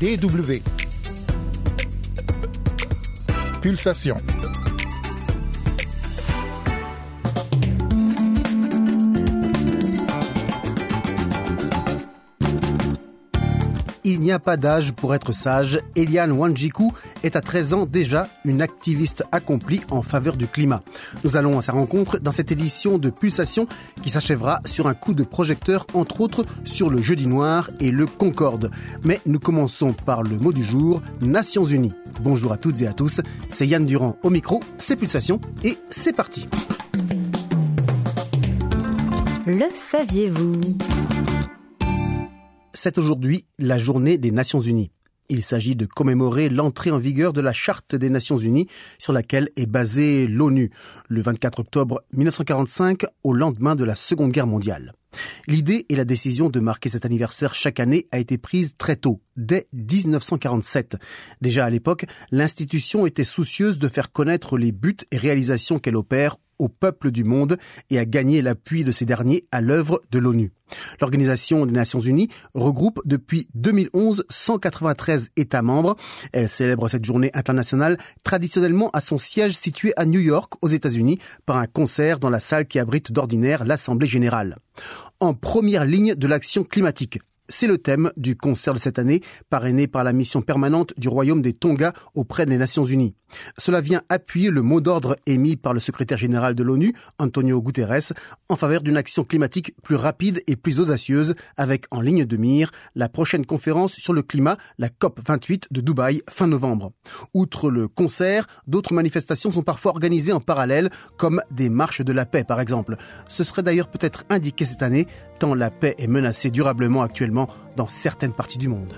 DW. Pulsation. Il n'y a pas d'âge pour être sage. Eliane Wanjiku est à 13 ans déjà une activiste accomplie en faveur du climat. Nous allons à sa rencontre dans cette édition de Pulsation qui s'achèvera sur un coup de projecteur, entre autres sur le jeudi noir et le Concorde. Mais nous commençons par le mot du jour, Nations Unies. Bonjour à toutes et à tous, c'est Yann Durand au micro, c'est Pulsation et c'est parti. Le saviez-vous? C'est aujourd'hui la journée des Nations Unies. Il s'agit de commémorer l'entrée en vigueur de la Charte des Nations Unies sur laquelle est basée l'ONU le 24 octobre 1945 au lendemain de la Seconde Guerre mondiale. L'idée et la décision de marquer cet anniversaire chaque année a été prise très tôt, dès 1947. Déjà à l'époque, l'institution était soucieuse de faire connaître les buts et réalisations qu'elle opère au peuple du monde et à gagner l'appui de ces derniers à l'œuvre de l'ONU. L'Organisation des Nations Unies regroupe depuis 2011 193 États membres. Elle célèbre cette journée internationale traditionnellement à son siège situé à New York, aux États-Unis, par un concert dans la salle qui abrite d'ordinaire l'Assemblée générale. En première ligne de l'action climatique, c'est le thème du concert de cette année, parrainé par la mission permanente du Royaume des Tonga auprès des Nations Unies. Cela vient appuyer le mot d'ordre émis par le secrétaire général de l'ONU, Antonio Guterres, en faveur d'une action climatique plus rapide et plus audacieuse, avec en ligne de mire la prochaine conférence sur le climat, la COP 28 de Dubaï, fin novembre. Outre le concert, d'autres manifestations sont parfois organisées en parallèle, comme des marches de la paix par exemple. Ce serait d'ailleurs peut-être indiqué cette année, tant la paix est menacée durablement actuellement dans certaines parties du monde.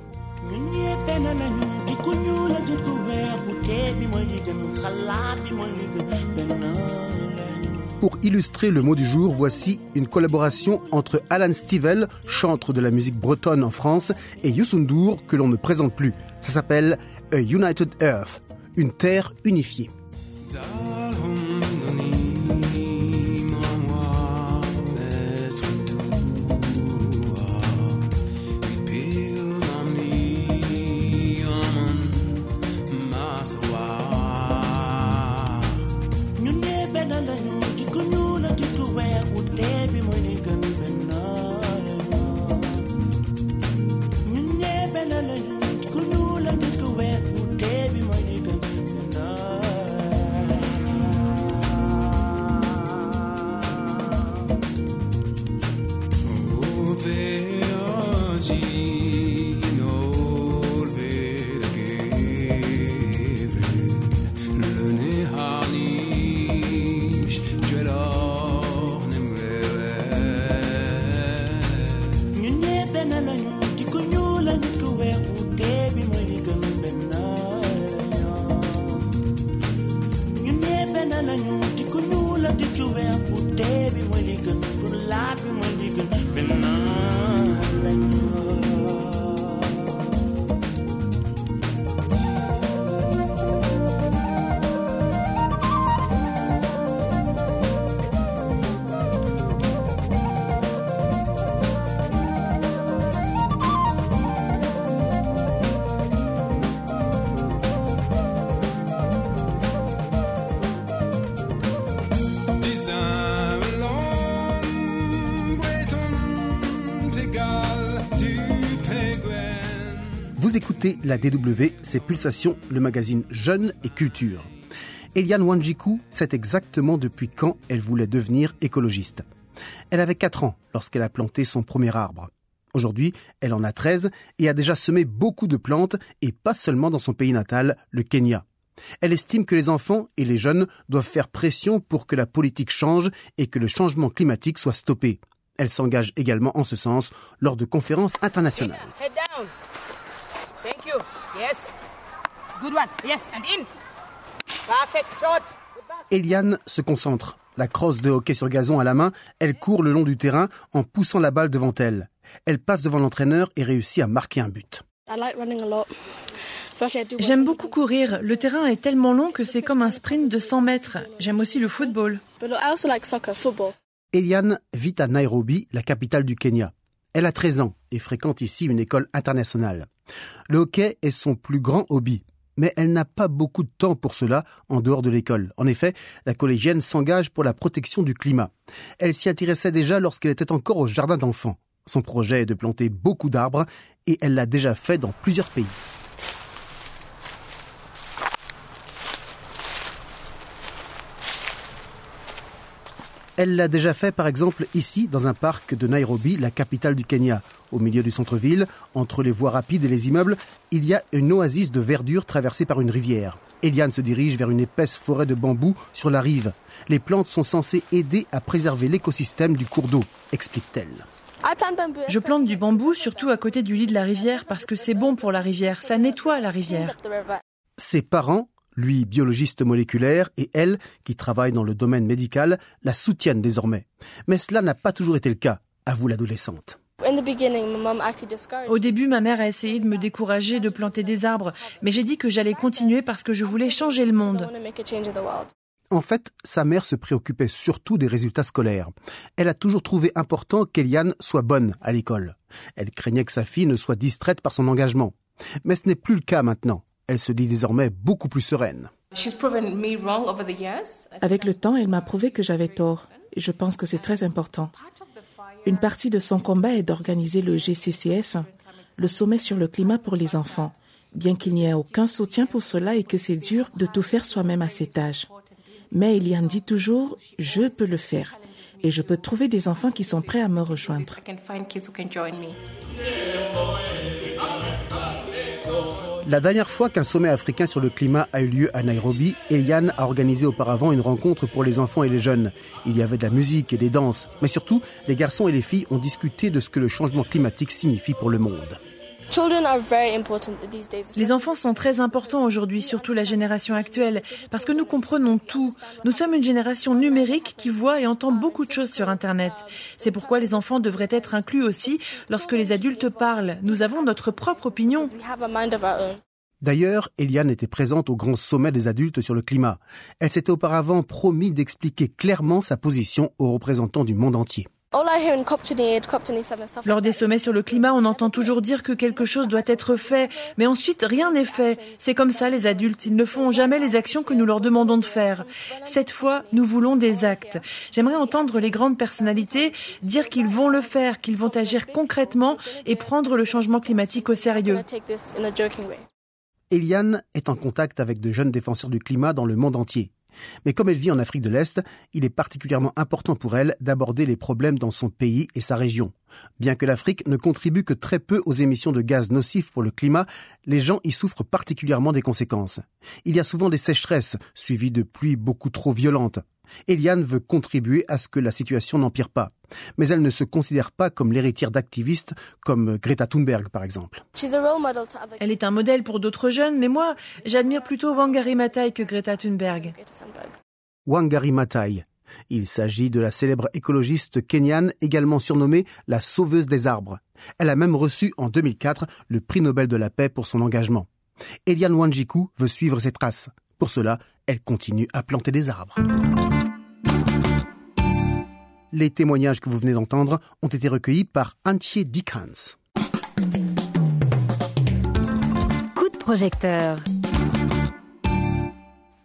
Pour illustrer le mot du jour, voici une collaboration entre Alan Stivell, chantre de la musique bretonne en France, et Youssoundour, que l'on ne présente plus. Ça s'appelle A United Earth, une terre unifiée. Vous écoutez la DW, c'est Pulsation, le magazine Jeune et Culture. Eliane Wanjiku sait exactement depuis quand elle voulait devenir écologiste. Elle avait 4 ans lorsqu'elle a planté son premier arbre. Aujourd'hui, elle en a 13 et a déjà semé beaucoup de plantes et pas seulement dans son pays natal, le Kenya. Elle estime que les enfants et les jeunes doivent faire pression pour que la politique change et que le changement climatique soit stoppé. Elle s'engage également en ce sens lors de conférences internationales. Good one. Yes, and in. Perfect shot. Eliane se concentre. La crosse de hockey sur gazon à la main, elle court le long du terrain en poussant la balle devant elle. Elle passe devant l'entraîneur et réussit à marquer un but. J'aime beaucoup courir. Le terrain est tellement long que c'est comme un sprint de 100 mètres. J'aime aussi le football. Eliane vit à Nairobi, la capitale du Kenya. Elle a 13 ans et fréquente ici une école internationale. Le hockey est son plus grand hobby, mais elle n'a pas beaucoup de temps pour cela en dehors de l'école. En effet, la collégienne s'engage pour la protection du climat. Elle s'y intéressait déjà lorsqu'elle était encore au jardin d'enfants. Son projet est de planter beaucoup d'arbres et elle l'a déjà fait dans plusieurs pays. Elle l'a déjà fait par exemple ici dans un parc de Nairobi, la capitale du Kenya. Au milieu du centre-ville, entre les voies rapides et les immeubles, il y a une oasis de verdure traversée par une rivière. Eliane se dirige vers une épaisse forêt de bambous sur la rive. Les plantes sont censées aider à préserver l'écosystème du cours d'eau, explique-t-elle. Je plante du bambou surtout à côté du lit de la rivière parce que c'est bon pour la rivière, ça nettoie la rivière. Ses parents lui biologiste moléculaire, et elle, qui travaille dans le domaine médical, la soutiennent désormais. Mais cela n'a pas toujours été le cas, avoue l'adolescente. Au début, ma mère a essayé de me décourager de planter des arbres, mais j'ai dit que j'allais continuer parce que je voulais changer le monde. En fait, sa mère se préoccupait surtout des résultats scolaires. Elle a toujours trouvé important qu'Eliane soit bonne à l'école. Elle craignait que sa fille ne soit distraite par son engagement. Mais ce n'est plus le cas maintenant. Elle se dit désormais beaucoup plus sereine. Avec le temps, elle m'a prouvé que j'avais tort. Et je pense que c'est très important. Une partie de son combat est d'organiser le GCCS, le sommet sur le climat pour les enfants, bien qu'il n'y ait aucun soutien pour cela et que c'est dur de tout faire soi-même à cet âge. Mais Eliane dit toujours, je peux le faire et je peux trouver des enfants qui sont prêts à me rejoindre. La dernière fois qu'un sommet africain sur le climat a eu lieu à Nairobi, Eliane a organisé auparavant une rencontre pour les enfants et les jeunes. Il y avait de la musique et des danses, mais surtout, les garçons et les filles ont discuté de ce que le changement climatique signifie pour le monde. Les enfants sont très importants aujourd'hui, surtout la génération actuelle, parce que nous comprenons tout. Nous sommes une génération numérique qui voit et entend beaucoup de choses sur Internet. C'est pourquoi les enfants devraient être inclus aussi lorsque les adultes parlent. Nous avons notre propre opinion. D'ailleurs, Eliane était présente au grand sommet des adultes sur le climat. Elle s'était auparavant promis d'expliquer clairement sa position aux représentants du monde entier. Lors des sommets sur le climat, on entend toujours dire que quelque chose doit être fait, mais ensuite rien n'est fait. C'est comme ça les adultes, ils ne font jamais les actions que nous leur demandons de faire. Cette fois, nous voulons des actes. J'aimerais entendre les grandes personnalités dire qu'ils vont le faire, qu'ils vont agir concrètement et prendre le changement climatique au sérieux. Eliane est en contact avec de jeunes défenseurs du climat dans le monde entier. Mais comme elle vit en Afrique de l'Est, il est particulièrement important pour elle d'aborder les problèmes dans son pays et sa région. Bien que l'Afrique ne contribue que très peu aux émissions de gaz nocifs pour le climat, les gens y souffrent particulièrement des conséquences. Il y a souvent des sécheresses, suivies de pluies beaucoup trop violentes. Eliane veut contribuer à ce que la situation n'empire pas. Mais elle ne se considère pas comme l'héritière d'activistes comme Greta Thunberg, par exemple. Elle est un modèle pour d'autres jeunes, mais moi, j'admire plutôt Wangari Maathai que Greta Thunberg. Wangari Maathai. Il s'agit de la célèbre écologiste kenyane également surnommée la sauveuse des arbres. Elle a même reçu en 2004 le prix Nobel de la paix pour son engagement. Eliane Wanjiku veut suivre ses traces. Pour cela, elle continue à planter des arbres. Les témoignages que vous venez d'entendre ont été recueillis par Antje Dickens. Coup de projecteur.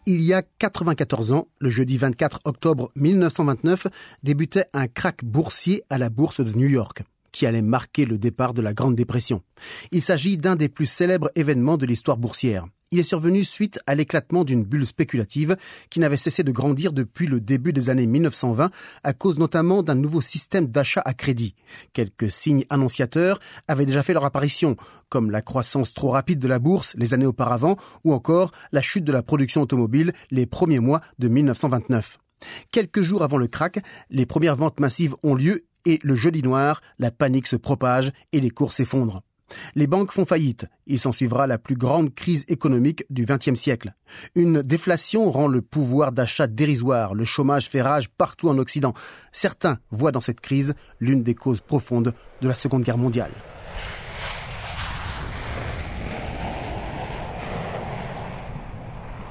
Il y a 94 ans, le jeudi 24 octobre 1929, débutait un krach boursier à la bourse de New York qui allait marquer le départ de la Grande Dépression. Il s'agit d'un des plus célèbres événements de l'histoire boursière. Il est survenu suite à l'éclatement d'une bulle spéculative qui n'avait cessé de grandir depuis le début des années 1920 à cause notamment d'un nouveau système d'achat à crédit. Quelques signes annonciateurs avaient déjà fait leur apparition, comme la croissance trop rapide de la bourse les années auparavant ou encore la chute de la production automobile les premiers mois de 1929. Quelques jours avant le crack, les premières ventes massives ont lieu et le jeudi noir, la panique se propage et les cours s'effondrent. Les banques font faillite. Il s'ensuivra la plus grande crise économique du XXe siècle. Une déflation rend le pouvoir d'achat dérisoire. Le chômage fait rage partout en Occident. Certains voient dans cette crise l'une des causes profondes de la Seconde Guerre mondiale.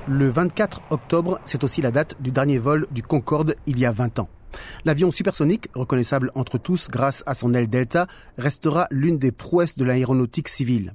Le 24 octobre, c'est aussi la date du dernier vol du Concorde il y a 20 ans. L'avion supersonique, reconnaissable entre tous grâce à son aile delta, restera l'une des prouesses de l'aéronautique civile.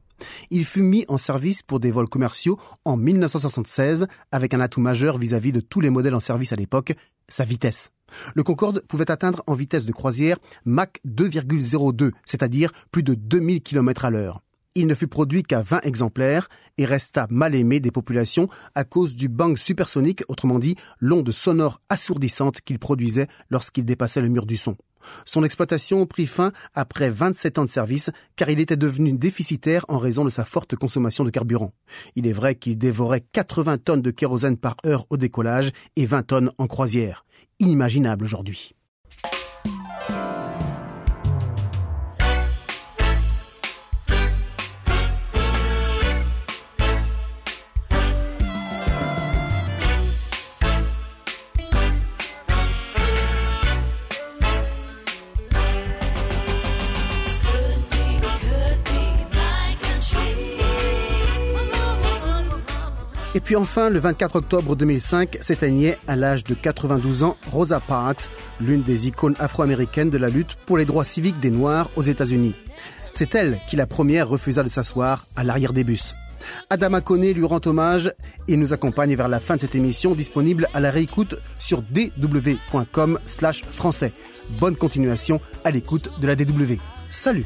Il fut mis en service pour des vols commerciaux en 1976 avec un atout majeur vis-à-vis de tous les modèles en service à l'époque, sa vitesse. Le Concorde pouvait atteindre en vitesse de croisière Mach 2,02, c'est-à-dire plus de 2000 km à l'heure. Il ne fut produit qu'à 20 exemplaires et resta mal aimé des populations à cause du bang supersonique, autrement dit l'onde sonore assourdissante qu'il produisait lorsqu'il dépassait le mur du son. Son exploitation prit fin après 27 ans de service car il était devenu déficitaire en raison de sa forte consommation de carburant. Il est vrai qu'il dévorait 80 tonnes de kérosène par heure au décollage et 20 tonnes en croisière. Inimaginable aujourd'hui. Et puis enfin, le 24 octobre 2005, s'éteignait à l'âge de 92 ans Rosa Parks, l'une des icônes afro-américaines de la lutte pour les droits civiques des Noirs aux États-Unis. C'est elle qui la première refusa de s'asseoir à l'arrière des bus. Adama Kone lui rend hommage et nous accompagne vers la fin de cette émission disponible à la réécoute sur dw.com slash français. Bonne continuation à l'écoute de la DW. Salut